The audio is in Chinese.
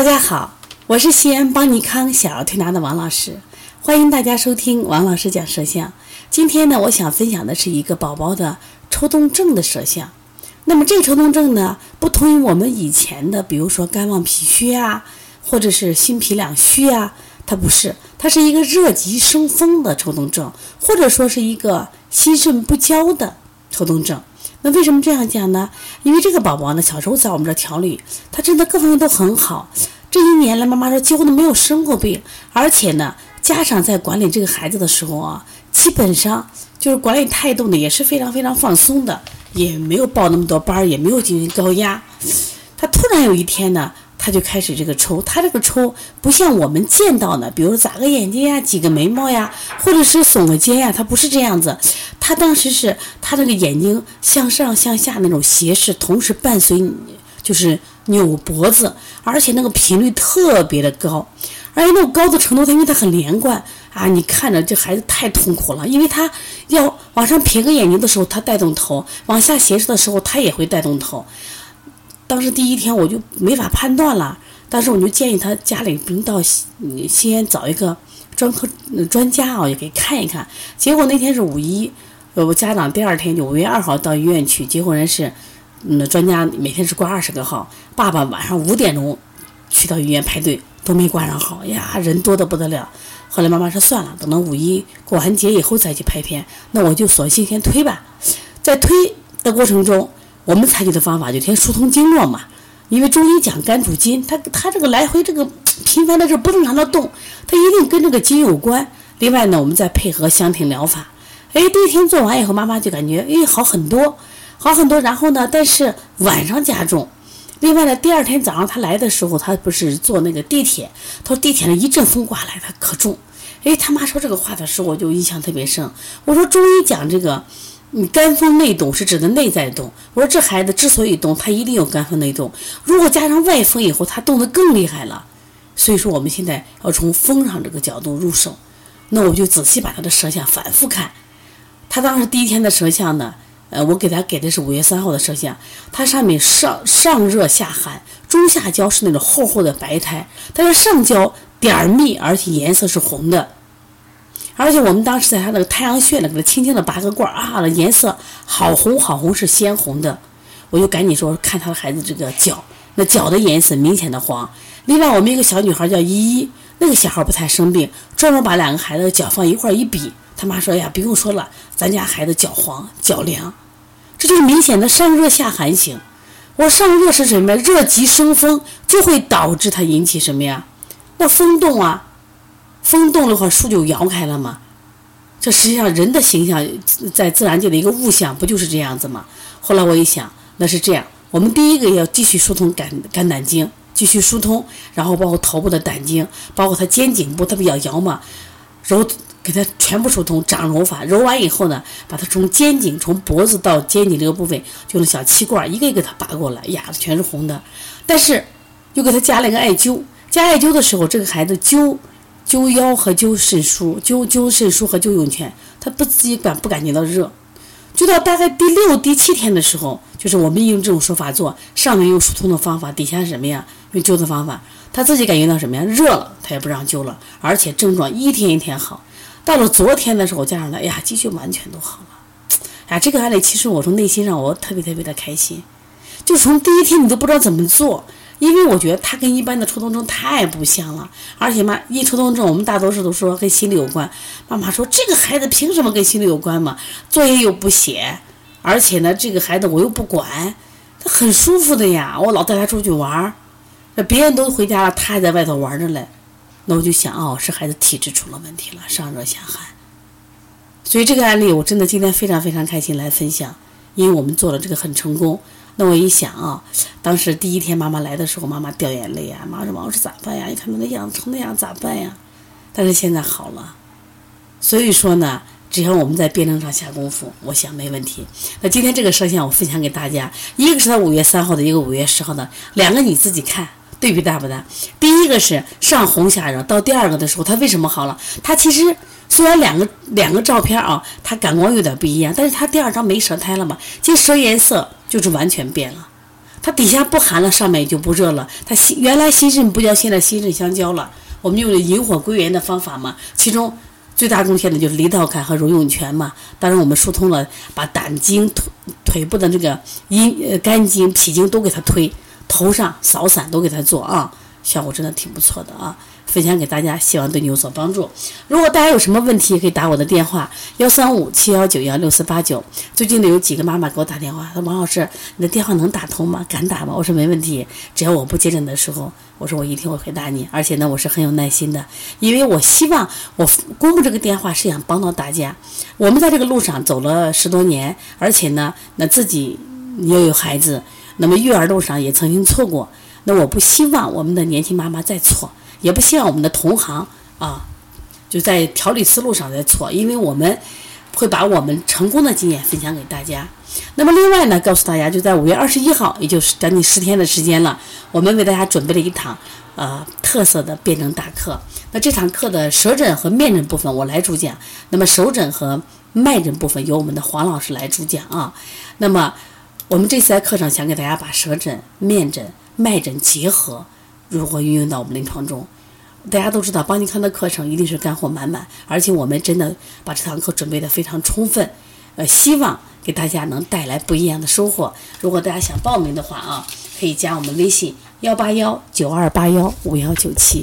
大家好，我是西安邦尼康小儿推拿的王老师，欢迎大家收听王老师讲舌象。今天呢，我想分享的是一个宝宝的抽动症的舌象。那么这个抽动症呢，不同于我们以前的，比如说肝旺脾虚啊，或者是心脾两虚啊，它不是，它是一个热极生风的抽动症，或者说是一个心肾不交的抽动症。那为什么这样讲呢？因为这个宝宝呢，小时候在我们这调理，他真的各方面都很好。这一年来，妈妈说几乎都没有生过病，而且呢，家长在管理这个孩子的时候啊，基本上就是管理态度呢也是非常非常放松的，也没有报那么多班，也没有进行高压。他突然有一天呢。他就开始这个抽，他这个抽不像我们见到的，比如眨个眼睛呀、挤个眉毛呀，或者是耸个肩呀，他不是这样子。他当时是他这个眼睛向上向下那种斜视，同时伴随你就是扭脖子，而且那个频率特别的高，而且那种高的程度，他因为他很连贯啊，你看着这孩子太痛苦了，因为他要往上撇个眼睛的时候，他带动头；往下斜视的时候，他也会带动头。当时第一天我就没法判断了，当时我就建议他家里不能到西西安找一个专科专家啊，也给看一看。结果那天是五一，我家长第二天就五月二号到医院去，结果人是，嗯，专家每天是挂二十个号，爸爸晚上五点钟去到医院排队都没挂上号，呀，人多的不得了。后来妈妈说算了，等到五一过完节以后再去拍片，那我就索性先推吧。在推的过程中。我们采取的方法就先疏通经络嘛，因为中医讲肝主筋，它它这个来回这个频繁的这不正常的动，它一定跟这个筋有关。另外呢，我们再配合香庭疗法，哎，第一天做完以后，妈妈就感觉哎好很多，好很多。然后呢，但是晚上加重。另外呢，第二天早上他来的时候，他不是坐那个地铁，他说地铁上一阵风刮来，他可重。哎，他妈说这个话的时候，我就印象特别深。我说中医讲这个。你肝风内动是指的内在动。我说这孩子之所以动，他一定有肝风内动。如果加上外风以后，他动得更厉害了。所以说我们现在要从风上这个角度入手。那我就仔细把他的舌象反复看。他当时第一天的舌象呢，呃，我给他给的是五月三号的舌象。他上面上上热下寒，中下焦是那种厚厚的白苔，但是上焦点儿密，而且颜色是红的。而且我们当时在他那个太阳穴呢，给他轻轻的拔个罐儿啊，颜色好红好红，是鲜红的。我就赶紧说看他的孩子这个脚，那脚的颜色明显的黄。另外我们一个小女孩叫依依，那个小孩不太生病，专门把两个孩子的脚放一块儿一比，他妈说呀，不用说了，咱家孩子脚黄脚凉，这就是明显的上热下寒型。我上热是什么呀？热极生风，就会导致它引起什么呀？那风动啊。风动的话，树就摇开了嘛。这实际上人的形象在自然界的一个物象，不就是这样子吗？后来我一想，那是这样。我们第一个要继续疏通肝肝胆经，继续疏通，然后包括头部的胆经，包括他肩颈部，他比较摇嘛，揉给他全部疏通，掌揉法。揉完以后呢，把他从肩颈，从脖子到肩颈这个部位，就那小气罐一个一个他拔过来，呀，全是红的。但是又给他加了一个艾灸，加艾灸的时候，这个孩子灸。灸腰和灸肾腧，灸灸肾腧和灸涌泉，他不自己感不感觉到热，灸到大概第六、第七天的时候，就是我们用这种手法做，上面用疏通的方法，底下什么呀？用灸的方法，他自己感觉到什么呀？热了，他也不让灸了，而且症状一天一天好。到了昨天的时候，加上他，哎呀，继续完全都好了。哎，这个案例其实我从内心上我特别特别的开心，就从第一天你都不知道怎么做。因为我觉得他跟一般的抽动症太不像了，而且嘛，一抽动症我们大多数都说跟心理有关。妈妈说这个孩子凭什么跟心理有关嘛？作业又不写，而且呢，这个孩子我又不管，他很舒服的呀。我老带他出去玩儿，那别人都回家了，他还在外头玩着嘞。那我就想，哦，是孩子体质出了问题了，上热下寒。所以这个案例我真的今天非常非常开心来分享，因为我们做了这个很成功。那我一想啊，当时第一天妈妈来的时候，妈妈掉眼泪呀，妈说：“王师咋办呀？你看他那样成那样咋办呀？”但是现在好了，所以说呢，只要我们在辩证上下功夫，我想没问题。那今天这个摄像我分享给大家，一个是他五月三号的，一个五月十号的，两个你自己看对比大不大？第一个是上红下热，到第二个的时候，他为什么好了？他其实。虽然两个两个照片啊，它感光有点不一样，但是它第二张没舌苔了嘛，这舌颜色就是完全变了。它底下不寒了，上面也就不热了。它心原来心肾不交，现在心肾相交了。我们用的引火归元的方法嘛，其中最大贡献的就是离道坎和荣涌泉嘛。当然我们疏通了，把胆经、腿腿部的这个阴呃肝经、脾经都给它推，头上扫散都给他做啊，效果真的挺不错的啊。分享给大家，希望对你有所帮助。如果大家有什么问题，可以打我的电话幺三五七幺九幺六四八九。最近呢，有几个妈妈给我打电话，说王老师，你的电话能打通吗？敢打吗？我说没问题，只要我不接诊的时候，我说我一定会回答你。而且呢，我是很有耐心的，因为我希望我公布这个电话是想帮到大家。我们在这个路上走了十多年，而且呢，那自己也有孩子，那么育儿路上也曾经错过，那我不希望我们的年轻妈妈再错。也不希望我们的同行啊，就在调理思路上再错，因为我们会把我们成功的经验分享给大家。那么另外呢，告诉大家，就在五月二十一号，也就是将近十天的时间了，我们为大家准备了一堂呃特色的辩证大课。那这堂课的舌诊和面诊部分我来主讲，那么手诊和脉诊部分由我们的黄老师来主讲啊。那么我们这次在课上想给大家把舌诊、面诊、脉诊结合。如何运用到我们临床中？大家都知道，邦尼康的课程一定是干货满满，而且我们真的把这堂课准备的非常充分，呃，希望给大家能带来不一样的收获。如果大家想报名的话啊，可以加我们微信幺八幺九二八幺五幺九七。